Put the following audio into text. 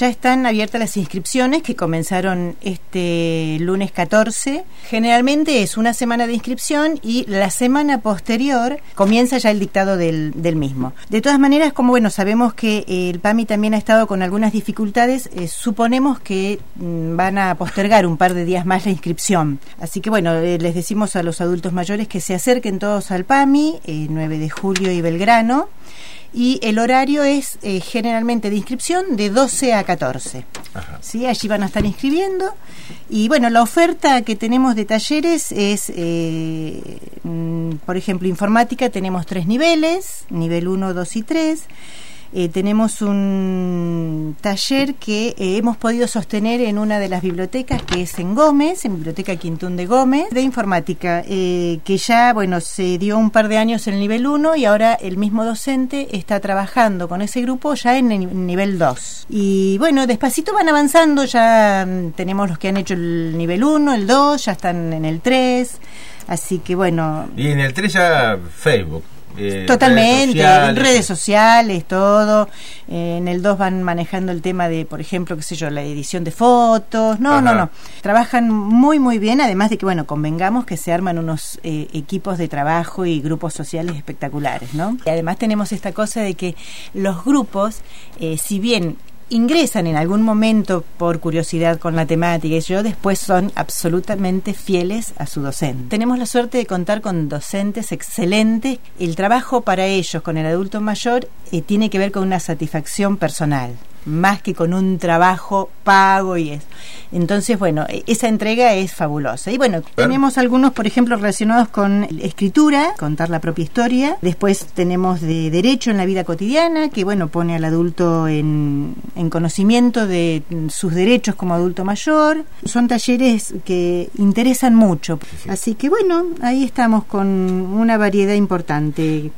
ya están abiertas las inscripciones que comenzaron este lunes 14. Generalmente es una semana de inscripción y la semana posterior comienza ya el dictado del, mismo. De todas maneras, como bueno, sabemos que el PAMI también ha estado con algunas dificultades, eh, suponemos que mm, van a postergar un par de días más la inscripción. Así que bueno, eh, les decimos a los adultos mayores que se acerquen todos al PAMI, 9 de julio y Belgrano y el horario es eh, generalmente de inscripción de 12 a 14. ¿sí? Allí van a estar inscribiendo. Y bueno, la oferta que tenemos de talleres es, eh, mm, por ejemplo, informática tenemos tres niveles, nivel 1, 2 y 3. Eh, tenemos un taller que eh, hemos podido sostener en una de las bibliotecas que es en Gómez, en Biblioteca Quintún de Gómez, de informática, eh, que ya, bueno, se dio un par de años en el nivel 1 y ahora el mismo docente está trabajando con ese grupo ya en el nivel 2. Y bueno, despacito van avanzando, ya mm, tenemos los que han hecho el nivel 1, el 2, ya están en el 3. Así que bueno. Y en el 3 ya Facebook. Eh, Totalmente, redes sociales, redes sociales todo. Eh, en el 2 van manejando el tema de, por ejemplo, qué sé yo, la edición de fotos. No, no, no. Trabajan muy, muy bien, además de que, bueno, convengamos que se arman unos eh, equipos de trabajo y grupos sociales espectaculares, ¿no? Y además tenemos esta cosa de que los grupos, si bien ingresan en algún momento por curiosidad con la temática y yo después son absolutamente fieles a su docente. Tenemos la suerte de contar con docentes excelentes. El trabajo para ellos con el adulto mayor eh, tiene que ver con una satisfacción personal más que con un trabajo pago y eso. Entonces, bueno, e, esa entrega es fabulosa. Y bueno, tenemos algunos, por ejemplo, relacionados con escritura, contar la propia historia. Después tenemos de derecho en la vida cotidiana, que bueno, pone al adulto en, en conocimiento de sus derechos como adulto mayor. Son talleres que interesan mucho. Así que bueno, ahí estamos con una variedad importante.